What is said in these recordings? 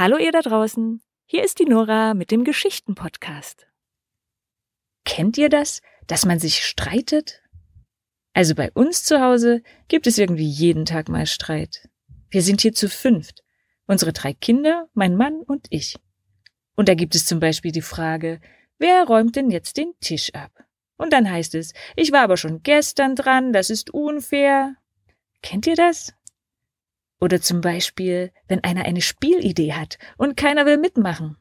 Hallo ihr da draußen, hier ist die Nora mit dem Geschichten-Podcast. Kennt ihr das, dass man sich streitet? Also bei uns zu Hause gibt es irgendwie jeden Tag mal Streit. Wir sind hier zu fünft. Unsere drei Kinder, mein Mann und ich. Und da gibt es zum Beispiel die Frage, wer räumt denn jetzt den Tisch ab? Und dann heißt es, ich war aber schon gestern dran, das ist unfair. Kennt ihr das? Oder zum Beispiel, wenn einer eine Spielidee hat und keiner will mitmachen.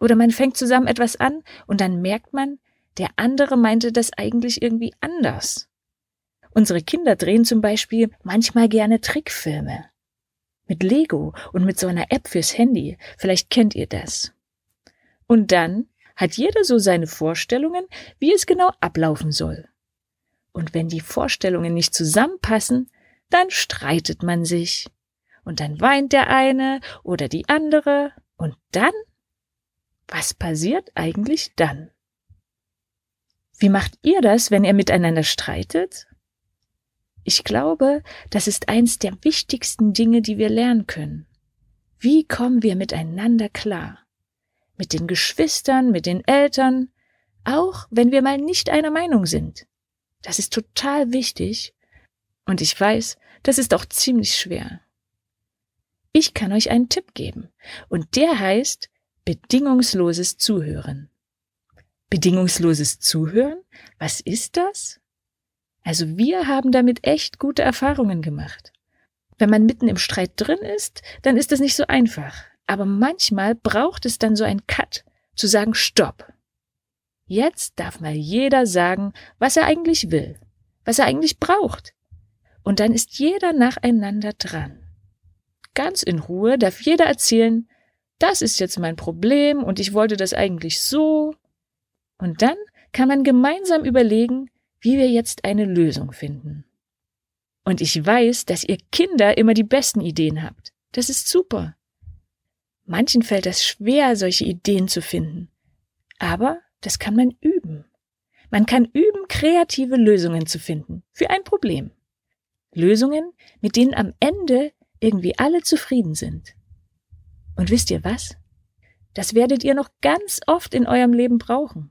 Oder man fängt zusammen etwas an und dann merkt man, der andere meinte das eigentlich irgendwie anders. Unsere Kinder drehen zum Beispiel manchmal gerne Trickfilme. Mit Lego und mit so einer App fürs Handy. Vielleicht kennt ihr das. Und dann hat jeder so seine Vorstellungen, wie es genau ablaufen soll. Und wenn die Vorstellungen nicht zusammenpassen, dann streitet man sich und dann weint der eine oder die andere und dann? Was passiert eigentlich dann? Wie macht ihr das, wenn ihr miteinander streitet? Ich glaube, das ist eins der wichtigsten Dinge, die wir lernen können. Wie kommen wir miteinander klar? Mit den Geschwistern, mit den Eltern, auch wenn wir mal nicht einer Meinung sind. Das ist total wichtig. Und ich weiß, das ist auch ziemlich schwer. Ich kann euch einen Tipp geben. Und der heißt bedingungsloses Zuhören. Bedingungsloses Zuhören? Was ist das? Also wir haben damit echt gute Erfahrungen gemacht. Wenn man mitten im Streit drin ist, dann ist das nicht so einfach. Aber manchmal braucht es dann so einen Cut, zu sagen Stopp. Jetzt darf mal jeder sagen, was er eigentlich will, was er eigentlich braucht. Und dann ist jeder nacheinander dran. Ganz in Ruhe darf jeder erzählen, das ist jetzt mein Problem und ich wollte das eigentlich so. Und dann kann man gemeinsam überlegen, wie wir jetzt eine Lösung finden. Und ich weiß, dass ihr Kinder immer die besten Ideen habt. Das ist super. Manchen fällt es schwer, solche Ideen zu finden. Aber das kann man üben. Man kann üben, kreative Lösungen zu finden für ein Problem. Lösungen, mit denen am Ende irgendwie alle zufrieden sind. Und wisst ihr was? Das werdet ihr noch ganz oft in eurem Leben brauchen.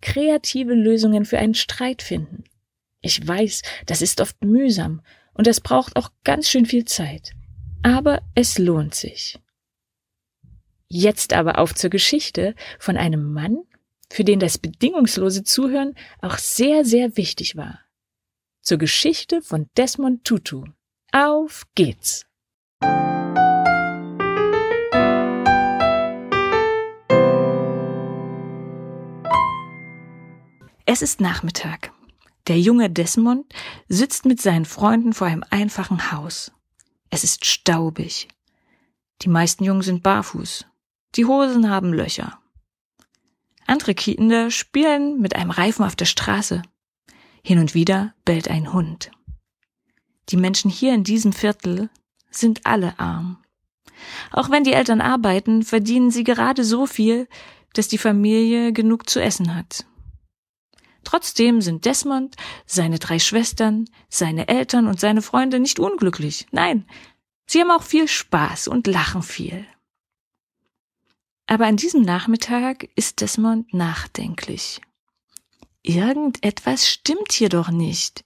Kreative Lösungen für einen Streit finden. Ich weiß, das ist oft mühsam und das braucht auch ganz schön viel Zeit. Aber es lohnt sich. Jetzt aber auf zur Geschichte von einem Mann, für den das bedingungslose Zuhören auch sehr, sehr wichtig war. Zur Geschichte von Desmond Tutu. Auf geht's! Es ist Nachmittag. Der junge Desmond sitzt mit seinen Freunden vor einem einfachen Haus. Es ist staubig. Die meisten Jungen sind barfuß. Die Hosen haben Löcher. Andere Kinder spielen mit einem Reifen auf der Straße. Hin und wieder bellt ein Hund. Die Menschen hier in diesem Viertel sind alle arm. Auch wenn die Eltern arbeiten, verdienen sie gerade so viel, dass die Familie genug zu essen hat. Trotzdem sind Desmond, seine drei Schwestern, seine Eltern und seine Freunde nicht unglücklich. Nein, sie haben auch viel Spaß und lachen viel. Aber an diesem Nachmittag ist Desmond nachdenklich. Irgendetwas stimmt hier doch nicht.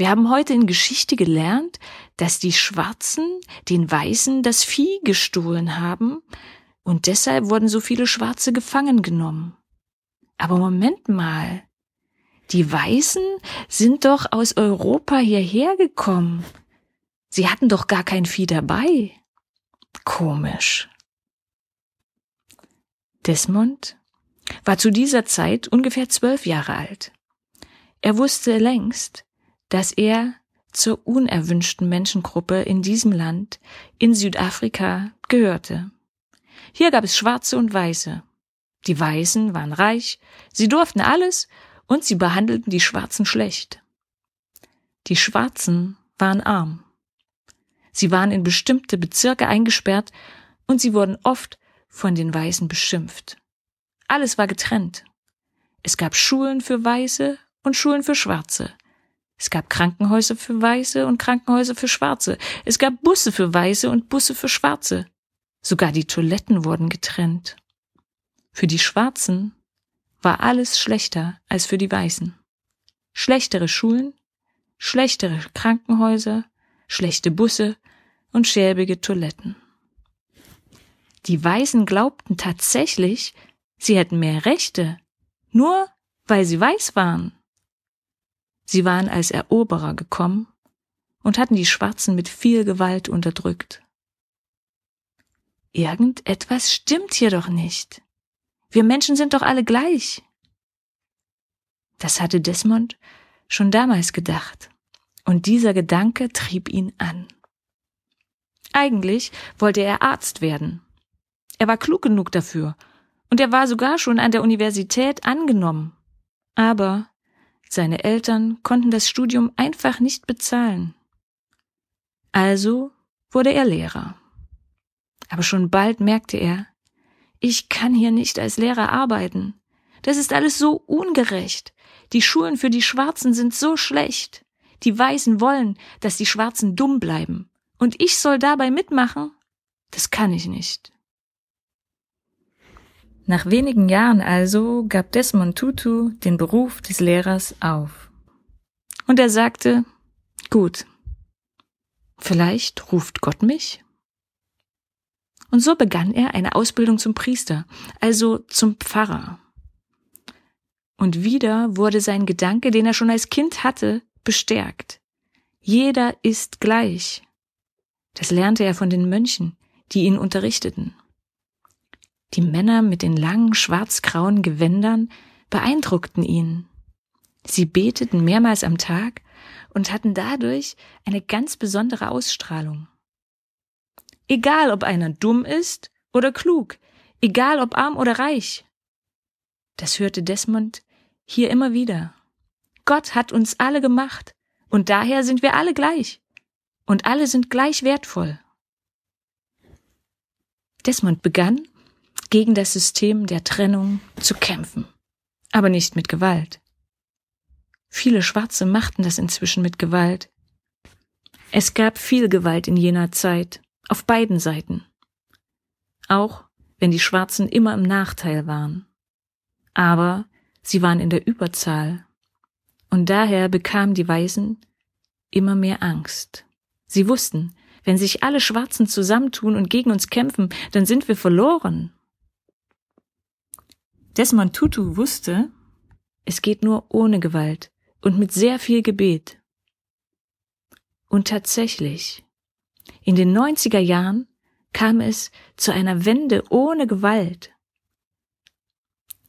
Wir haben heute in Geschichte gelernt, dass die Schwarzen den Weißen das Vieh gestohlen haben und deshalb wurden so viele Schwarze gefangen genommen. Aber Moment mal. Die Weißen sind doch aus Europa hierher gekommen. Sie hatten doch gar kein Vieh dabei. Komisch. Desmond war zu dieser Zeit ungefähr zwölf Jahre alt. Er wusste längst, dass er zur unerwünschten Menschengruppe in diesem Land, in Südafrika, gehörte. Hier gab es Schwarze und Weiße. Die Weißen waren reich, sie durften alles und sie behandelten die Schwarzen schlecht. Die Schwarzen waren arm. Sie waren in bestimmte Bezirke eingesperrt und sie wurden oft von den Weißen beschimpft. Alles war getrennt. Es gab Schulen für Weiße und Schulen für Schwarze. Es gab Krankenhäuser für Weiße und Krankenhäuser für Schwarze. Es gab Busse für Weiße und Busse für Schwarze. Sogar die Toiletten wurden getrennt. Für die Schwarzen war alles schlechter als für die Weißen. Schlechtere Schulen, schlechtere Krankenhäuser, schlechte Busse und schäbige Toiletten. Die Weißen glaubten tatsächlich, sie hätten mehr Rechte, nur weil sie weiß waren. Sie waren als Eroberer gekommen und hatten die Schwarzen mit viel Gewalt unterdrückt. Irgendetwas stimmt hier doch nicht. Wir Menschen sind doch alle gleich. Das hatte Desmond schon damals gedacht, und dieser Gedanke trieb ihn an. Eigentlich wollte er Arzt werden. Er war klug genug dafür, und er war sogar schon an der Universität angenommen. Aber seine Eltern konnten das Studium einfach nicht bezahlen. Also wurde er Lehrer. Aber schon bald merkte er, ich kann hier nicht als Lehrer arbeiten. Das ist alles so ungerecht. Die Schulen für die Schwarzen sind so schlecht. Die Weißen wollen, dass die Schwarzen dumm bleiben. Und ich soll dabei mitmachen? Das kann ich nicht. Nach wenigen Jahren also gab Desmond Tutu den Beruf des Lehrers auf. Und er sagte, gut, vielleicht ruft Gott mich? Und so begann er eine Ausbildung zum Priester, also zum Pfarrer. Und wieder wurde sein Gedanke, den er schon als Kind hatte, bestärkt. Jeder ist gleich. Das lernte er von den Mönchen, die ihn unterrichteten. Die Männer mit den langen schwarzgrauen Gewändern beeindruckten ihn. Sie beteten mehrmals am Tag und hatten dadurch eine ganz besondere Ausstrahlung. Egal, ob einer dumm ist oder klug, egal, ob arm oder reich. Das hörte Desmond hier immer wieder. Gott hat uns alle gemacht, und daher sind wir alle gleich, und alle sind gleich wertvoll. Desmond begann, gegen das System der Trennung zu kämpfen, aber nicht mit Gewalt. Viele Schwarze machten das inzwischen mit Gewalt. Es gab viel Gewalt in jener Zeit, auf beiden Seiten. Auch wenn die Schwarzen immer im Nachteil waren. Aber sie waren in der Überzahl. Und daher bekamen die Weißen immer mehr Angst. Sie wussten, wenn sich alle Schwarzen zusammentun und gegen uns kämpfen, dann sind wir verloren. Desmond Tutu wusste, es geht nur ohne Gewalt und mit sehr viel Gebet. Und tatsächlich, in den 90er Jahren kam es zu einer Wende ohne Gewalt.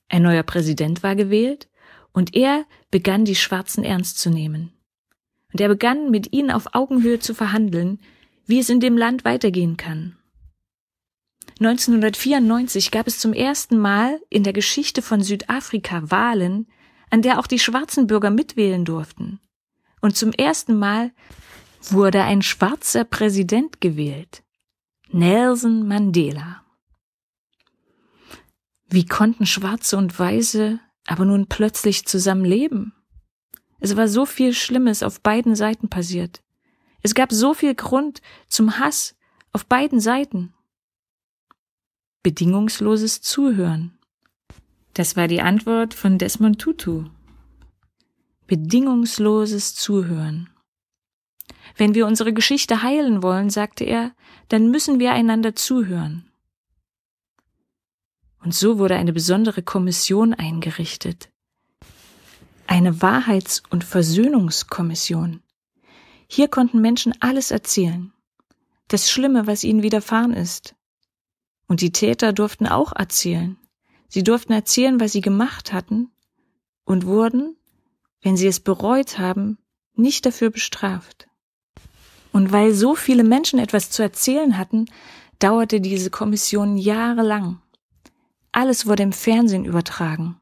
Ein neuer Präsident war gewählt und er begann die Schwarzen ernst zu nehmen. Und er begann mit ihnen auf Augenhöhe zu verhandeln, wie es in dem Land weitergehen kann. 1994 gab es zum ersten Mal in der Geschichte von Südafrika Wahlen, an der auch die schwarzen Bürger mitwählen durften. Und zum ersten Mal wurde ein schwarzer Präsident gewählt. Nelson Mandela. Wie konnten Schwarze und Weiße aber nun plötzlich zusammen leben? Es war so viel Schlimmes auf beiden Seiten passiert. Es gab so viel Grund zum Hass auf beiden Seiten. Bedingungsloses Zuhören. Das war die Antwort von Desmond Tutu. Bedingungsloses Zuhören. Wenn wir unsere Geschichte heilen wollen, sagte er, dann müssen wir einander zuhören. Und so wurde eine besondere Kommission eingerichtet. Eine Wahrheits- und Versöhnungskommission. Hier konnten Menschen alles erzählen. Das Schlimme, was ihnen widerfahren ist. Und die Täter durften auch erzählen. Sie durften erzählen, was sie gemacht hatten und wurden, wenn sie es bereut haben, nicht dafür bestraft. Und weil so viele Menschen etwas zu erzählen hatten, dauerte diese Kommission jahrelang. Alles wurde im Fernsehen übertragen.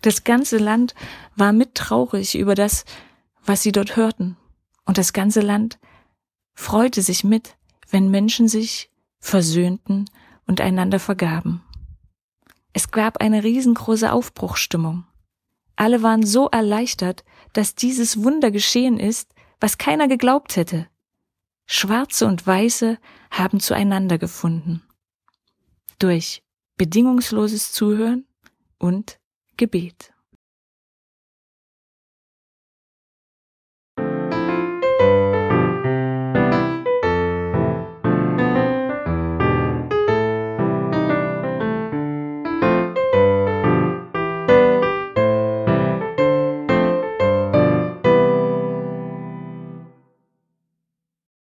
Das ganze Land war mittraurig über das, was sie dort hörten. Und das ganze Land freute sich mit, wenn Menschen sich versöhnten und einander vergaben. Es gab eine riesengroße Aufbruchstimmung. Alle waren so erleichtert, dass dieses Wunder geschehen ist, was keiner geglaubt hätte. Schwarze und Weiße haben zueinander gefunden. durch bedingungsloses Zuhören und Gebet.